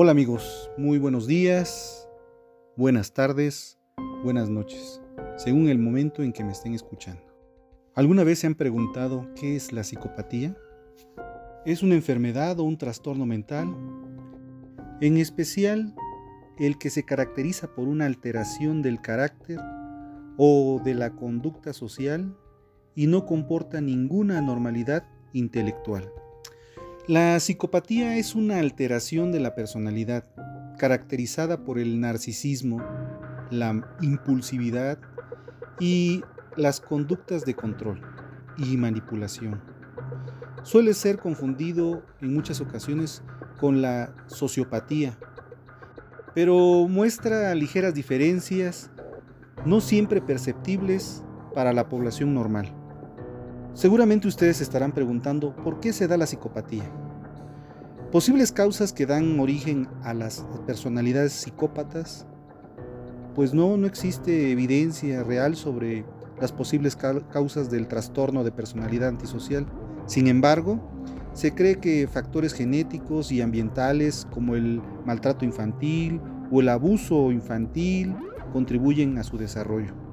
Hola amigos, muy buenos días, buenas tardes, buenas noches, según el momento en que me estén escuchando. ¿Alguna vez se han preguntado qué es la psicopatía? ¿Es una enfermedad o un trastorno mental? En especial, el que se caracteriza por una alteración del carácter o de la conducta social y no comporta ninguna anormalidad intelectual. La psicopatía es una alteración de la personalidad caracterizada por el narcisismo, la impulsividad y las conductas de control y manipulación. Suele ser confundido en muchas ocasiones con la sociopatía, pero muestra ligeras diferencias no siempre perceptibles para la población normal. Seguramente ustedes estarán preguntando por qué se da la psicopatía. Posibles causas que dan origen a las personalidades psicópatas. Pues no, no existe evidencia real sobre las posibles causas del trastorno de personalidad antisocial. Sin embargo, se cree que factores genéticos y ambientales como el maltrato infantil o el abuso infantil contribuyen a su desarrollo.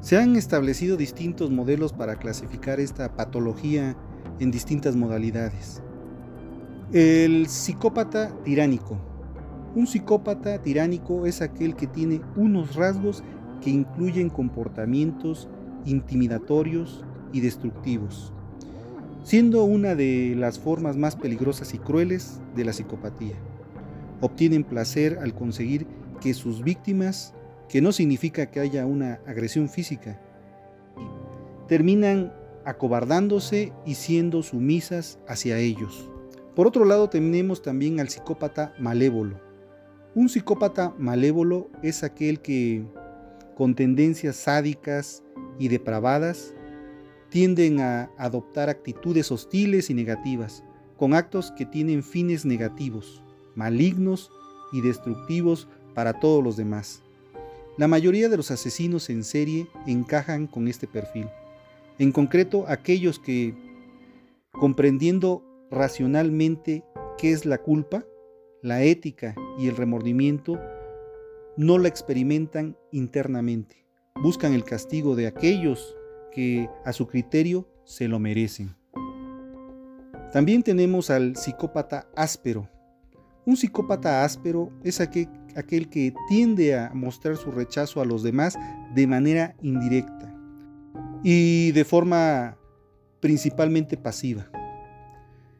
Se han establecido distintos modelos para clasificar esta patología en distintas modalidades. El psicópata tiránico. Un psicópata tiránico es aquel que tiene unos rasgos que incluyen comportamientos intimidatorios y destructivos, siendo una de las formas más peligrosas y crueles de la psicopatía. Obtienen placer al conseguir que sus víctimas que no significa que haya una agresión física. Terminan acobardándose y siendo sumisas hacia ellos. Por otro lado tenemos también al psicópata malévolo. Un psicópata malévolo es aquel que, con tendencias sádicas y depravadas, tienden a adoptar actitudes hostiles y negativas, con actos que tienen fines negativos, malignos y destructivos para todos los demás. La mayoría de los asesinos en serie encajan con este perfil. En concreto, aquellos que, comprendiendo racionalmente qué es la culpa, la ética y el remordimiento, no la experimentan internamente. Buscan el castigo de aquellos que a su criterio se lo merecen. También tenemos al psicópata áspero. Un psicópata áspero es aquel que tiende a mostrar su rechazo a los demás de manera indirecta y de forma principalmente pasiva.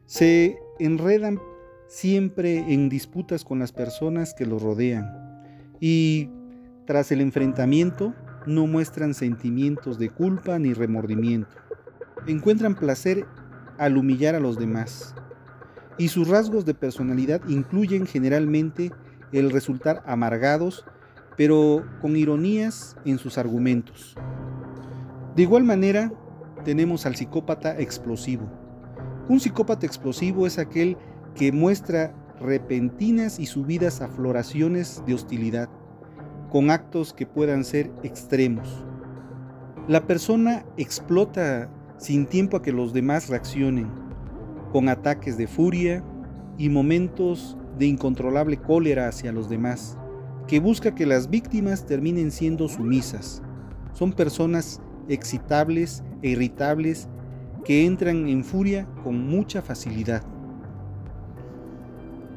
Se enredan siempre en disputas con las personas que los rodean y tras el enfrentamiento no muestran sentimientos de culpa ni remordimiento. Encuentran placer al humillar a los demás y sus rasgos de personalidad incluyen generalmente el resultar amargados, pero con ironías en sus argumentos. De igual manera, tenemos al psicópata explosivo. Un psicópata explosivo es aquel que muestra repentinas y subidas afloraciones de hostilidad, con actos que puedan ser extremos. La persona explota sin tiempo a que los demás reaccionen, con ataques de furia y momentos de incontrolable cólera hacia los demás, que busca que las víctimas terminen siendo sumisas. Son personas excitables e irritables que entran en furia con mucha facilidad.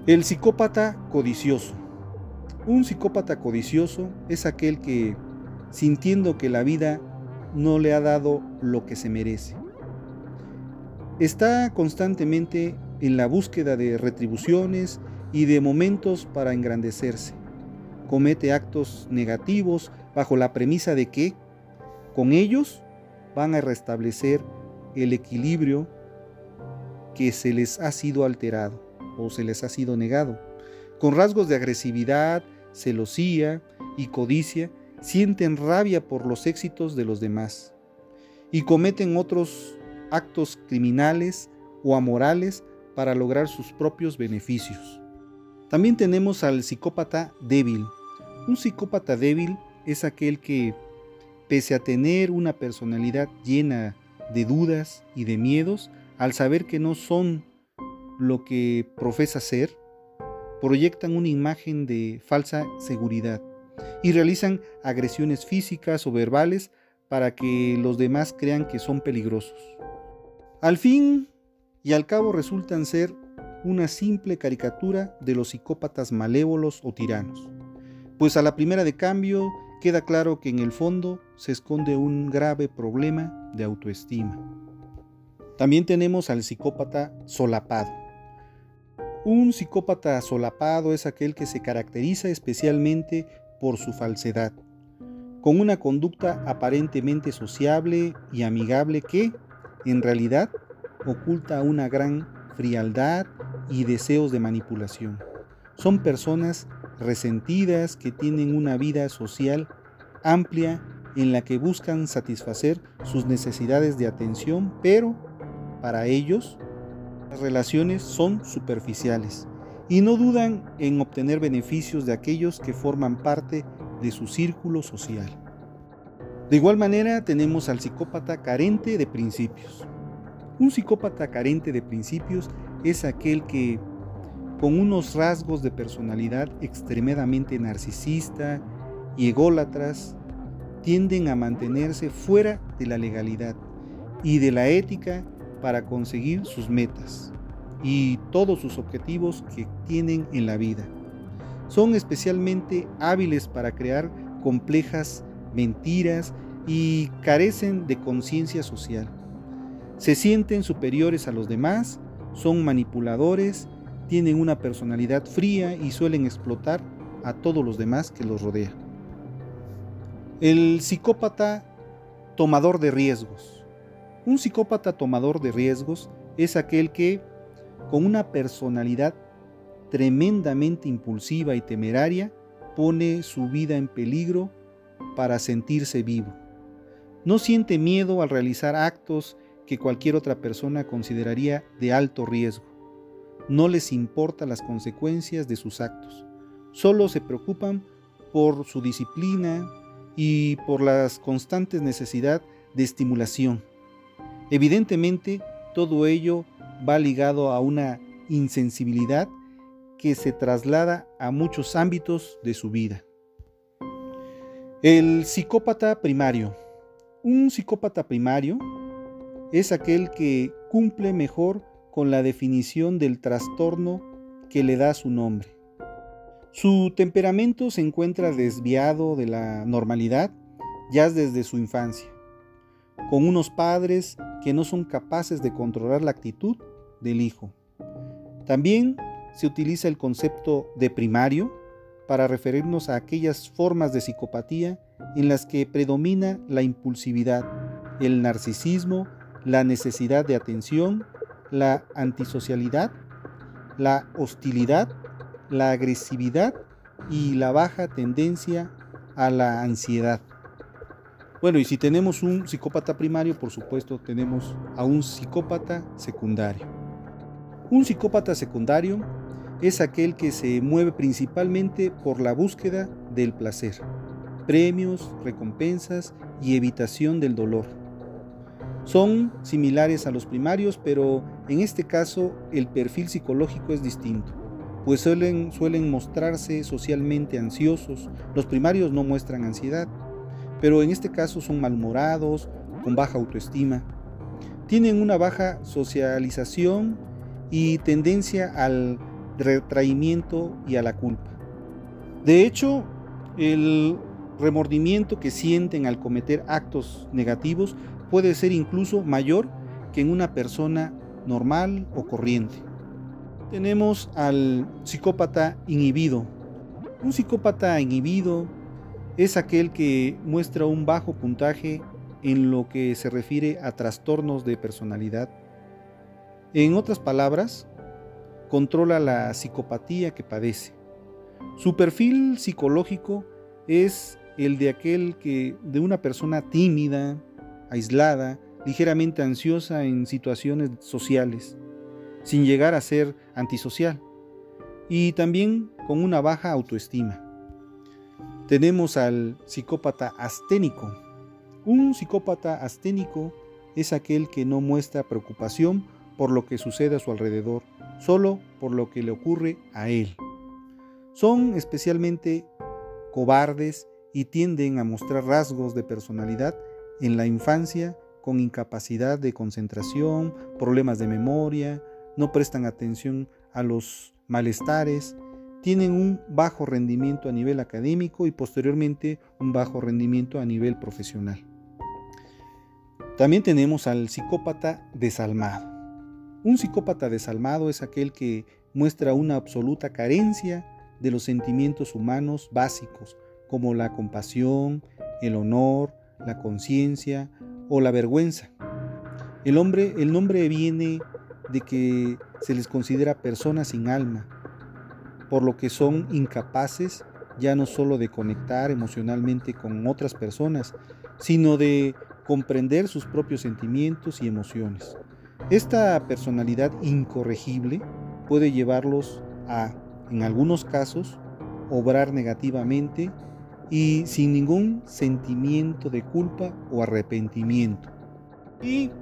El psicópata codicioso. Un psicópata codicioso es aquel que, sintiendo que la vida no le ha dado lo que se merece, está constantemente en la búsqueda de retribuciones y de momentos para engrandecerse. Comete actos negativos bajo la premisa de que con ellos van a restablecer el equilibrio que se les ha sido alterado o se les ha sido negado. Con rasgos de agresividad, celosía y codicia, sienten rabia por los éxitos de los demás y cometen otros actos criminales o amorales para lograr sus propios beneficios. También tenemos al psicópata débil. Un psicópata débil es aquel que, pese a tener una personalidad llena de dudas y de miedos, al saber que no son lo que profesa ser, proyectan una imagen de falsa seguridad y realizan agresiones físicas o verbales para que los demás crean que son peligrosos. Al fin y al cabo resultan ser una simple caricatura de los psicópatas malévolos o tiranos, pues a la primera de cambio queda claro que en el fondo se esconde un grave problema de autoestima. También tenemos al psicópata solapado. Un psicópata solapado es aquel que se caracteriza especialmente por su falsedad, con una conducta aparentemente sociable y amigable que, en realidad, oculta una gran frialdad y deseos de manipulación. Son personas resentidas que tienen una vida social amplia en la que buscan satisfacer sus necesidades de atención, pero para ellos las relaciones son superficiales y no dudan en obtener beneficios de aquellos que forman parte de su círculo social. De igual manera tenemos al psicópata carente de principios. Un psicópata carente de principios es aquel que, con unos rasgos de personalidad extremadamente narcisista y ególatras, tienden a mantenerse fuera de la legalidad y de la ética para conseguir sus metas y todos sus objetivos que tienen en la vida. Son especialmente hábiles para crear complejas mentiras y carecen de conciencia social. Se sienten superiores a los demás, son manipuladores, tienen una personalidad fría y suelen explotar a todos los demás que los rodean. El psicópata tomador de riesgos. Un psicópata tomador de riesgos es aquel que, con una personalidad tremendamente impulsiva y temeraria, pone su vida en peligro para sentirse vivo. No siente miedo al realizar actos que cualquier otra persona consideraría de alto riesgo. No les importa las consecuencias de sus actos. Solo se preocupan por su disciplina y por la constantes necesidad de estimulación. Evidentemente, todo ello va ligado a una insensibilidad que se traslada a muchos ámbitos de su vida. El psicópata primario. Un psicópata primario es aquel que cumple mejor con la definición del trastorno que le da su nombre. Su temperamento se encuentra desviado de la normalidad ya desde su infancia, con unos padres que no son capaces de controlar la actitud del hijo. También se utiliza el concepto de primario para referirnos a aquellas formas de psicopatía en las que predomina la impulsividad, el narcisismo la necesidad de atención, la antisocialidad, la hostilidad, la agresividad y la baja tendencia a la ansiedad. Bueno, y si tenemos un psicópata primario, por supuesto tenemos a un psicópata secundario. Un psicópata secundario es aquel que se mueve principalmente por la búsqueda del placer, premios, recompensas y evitación del dolor son similares a los primarios, pero en este caso el perfil psicológico es distinto, pues suelen, suelen mostrarse socialmente ansiosos. Los primarios no muestran ansiedad, pero en este caso son malhumorados, con baja autoestima. Tienen una baja socialización y tendencia al retraimiento y a la culpa. De hecho, el remordimiento que sienten al cometer actos negativos puede ser incluso mayor que en una persona normal o corriente. Tenemos al psicópata inhibido. Un psicópata inhibido es aquel que muestra un bajo puntaje en lo que se refiere a trastornos de personalidad. En otras palabras, controla la psicopatía que padece. Su perfil psicológico es el de aquel que de una persona tímida, aislada, ligeramente ansiosa en situaciones sociales, sin llegar a ser antisocial, y también con una baja autoestima. Tenemos al psicópata asténico. Un psicópata asténico es aquel que no muestra preocupación por lo que sucede a su alrededor, solo por lo que le ocurre a él. Son especialmente cobardes y tienden a mostrar rasgos de personalidad en la infancia con incapacidad de concentración, problemas de memoria, no prestan atención a los malestares, tienen un bajo rendimiento a nivel académico y posteriormente un bajo rendimiento a nivel profesional. También tenemos al psicópata desalmado. Un psicópata desalmado es aquel que muestra una absoluta carencia de los sentimientos humanos básicos, como la compasión, el honor, la conciencia o la vergüenza. El, hombre, el nombre viene de que se les considera personas sin alma, por lo que son incapaces ya no solo de conectar emocionalmente con otras personas, sino de comprender sus propios sentimientos y emociones. Esta personalidad incorregible puede llevarlos a, en algunos casos, obrar negativamente y sin ningún sentimiento de culpa o arrepentimiento. Y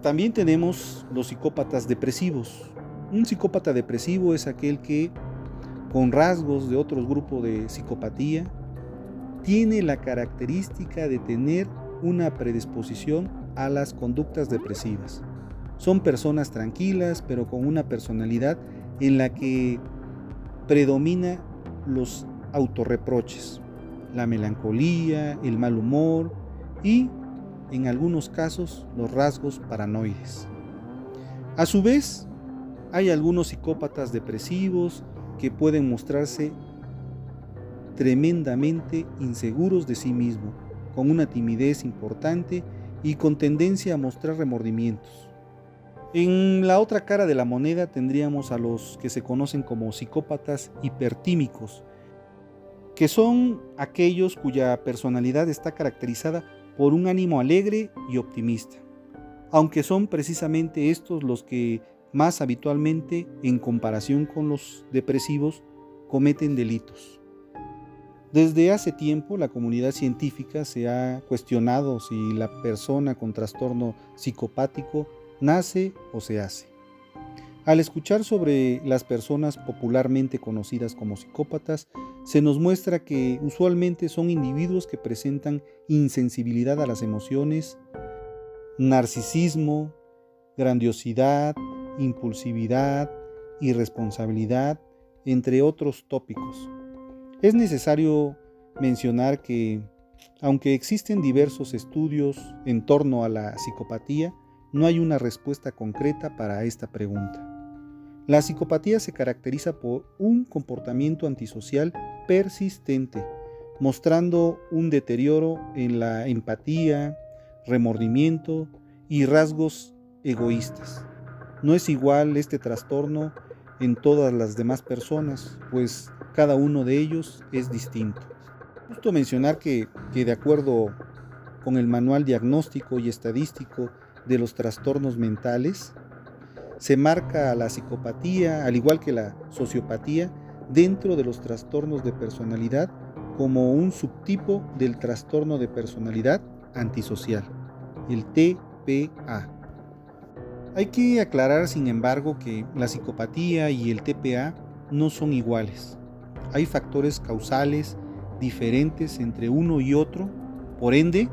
también tenemos los psicópatas depresivos. Un psicópata depresivo es aquel que, con rasgos de otros grupos de psicopatía, tiene la característica de tener una predisposición a las conductas depresivas. Son personas tranquilas, pero con una personalidad en la que predomina los autorreproches la melancolía, el mal humor y, en algunos casos, los rasgos paranoides. A su vez, hay algunos psicópatas depresivos que pueden mostrarse tremendamente inseguros de sí mismos, con una timidez importante y con tendencia a mostrar remordimientos. En la otra cara de la moneda tendríamos a los que se conocen como psicópatas hipertímicos, que son aquellos cuya personalidad está caracterizada por un ánimo alegre y optimista, aunque son precisamente estos los que más habitualmente, en comparación con los depresivos, cometen delitos. Desde hace tiempo la comunidad científica se ha cuestionado si la persona con trastorno psicopático nace o se hace. Al escuchar sobre las personas popularmente conocidas como psicópatas, se nos muestra que usualmente son individuos que presentan insensibilidad a las emociones, narcisismo, grandiosidad, impulsividad, irresponsabilidad, entre otros tópicos. Es necesario mencionar que, aunque existen diversos estudios en torno a la psicopatía, no hay una respuesta concreta para esta pregunta. La psicopatía se caracteriza por un comportamiento antisocial persistente, mostrando un deterioro en la empatía, remordimiento y rasgos egoístas. No es igual este trastorno en todas las demás personas, pues cada uno de ellos es distinto. Justo mencionar que, que de acuerdo con el Manual Diagnóstico y Estadístico de los Trastornos Mentales, se marca a la psicopatía, al igual que la sociopatía, dentro de los trastornos de personalidad como un subtipo del trastorno de personalidad antisocial, el TPA. Hay que aclarar, sin embargo, que la psicopatía y el TPA no son iguales. Hay factores causales diferentes entre uno y otro, por ende,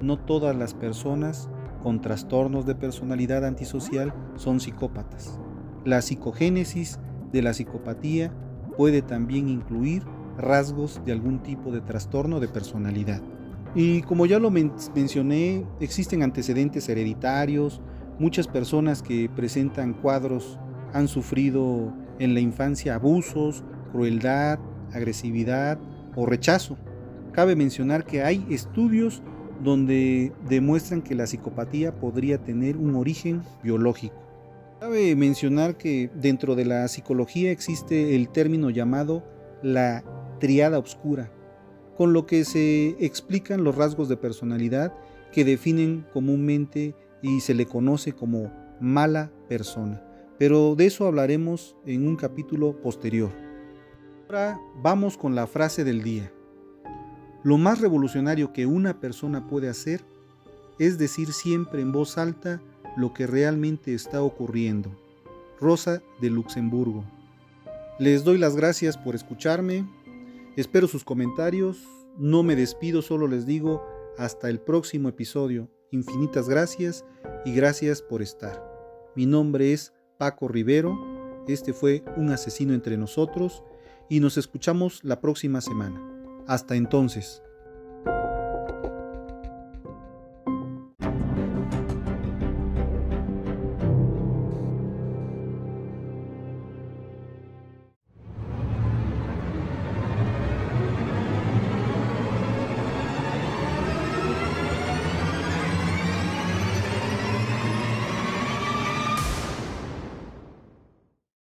no todas las personas con trastornos de personalidad antisocial son psicópatas. La psicogénesis de la psicopatía puede también incluir rasgos de algún tipo de trastorno de personalidad. Y como ya lo mencioné, existen antecedentes hereditarios, muchas personas que presentan cuadros han sufrido en la infancia abusos, crueldad, agresividad o rechazo. Cabe mencionar que hay estudios donde demuestran que la psicopatía podría tener un origen biológico. Cabe mencionar que dentro de la psicología existe el término llamado la triada oscura, con lo que se explican los rasgos de personalidad que definen comúnmente y se le conoce como mala persona. Pero de eso hablaremos en un capítulo posterior. Ahora vamos con la frase del día. Lo más revolucionario que una persona puede hacer es decir siempre en voz alta lo que realmente está ocurriendo. Rosa de Luxemburgo. Les doy las gracias por escucharme. Espero sus comentarios. No me despido, solo les digo hasta el próximo episodio. Infinitas gracias y gracias por estar. Mi nombre es Paco Rivero. Este fue Un asesino entre nosotros y nos escuchamos la próxima semana. Hasta entonces.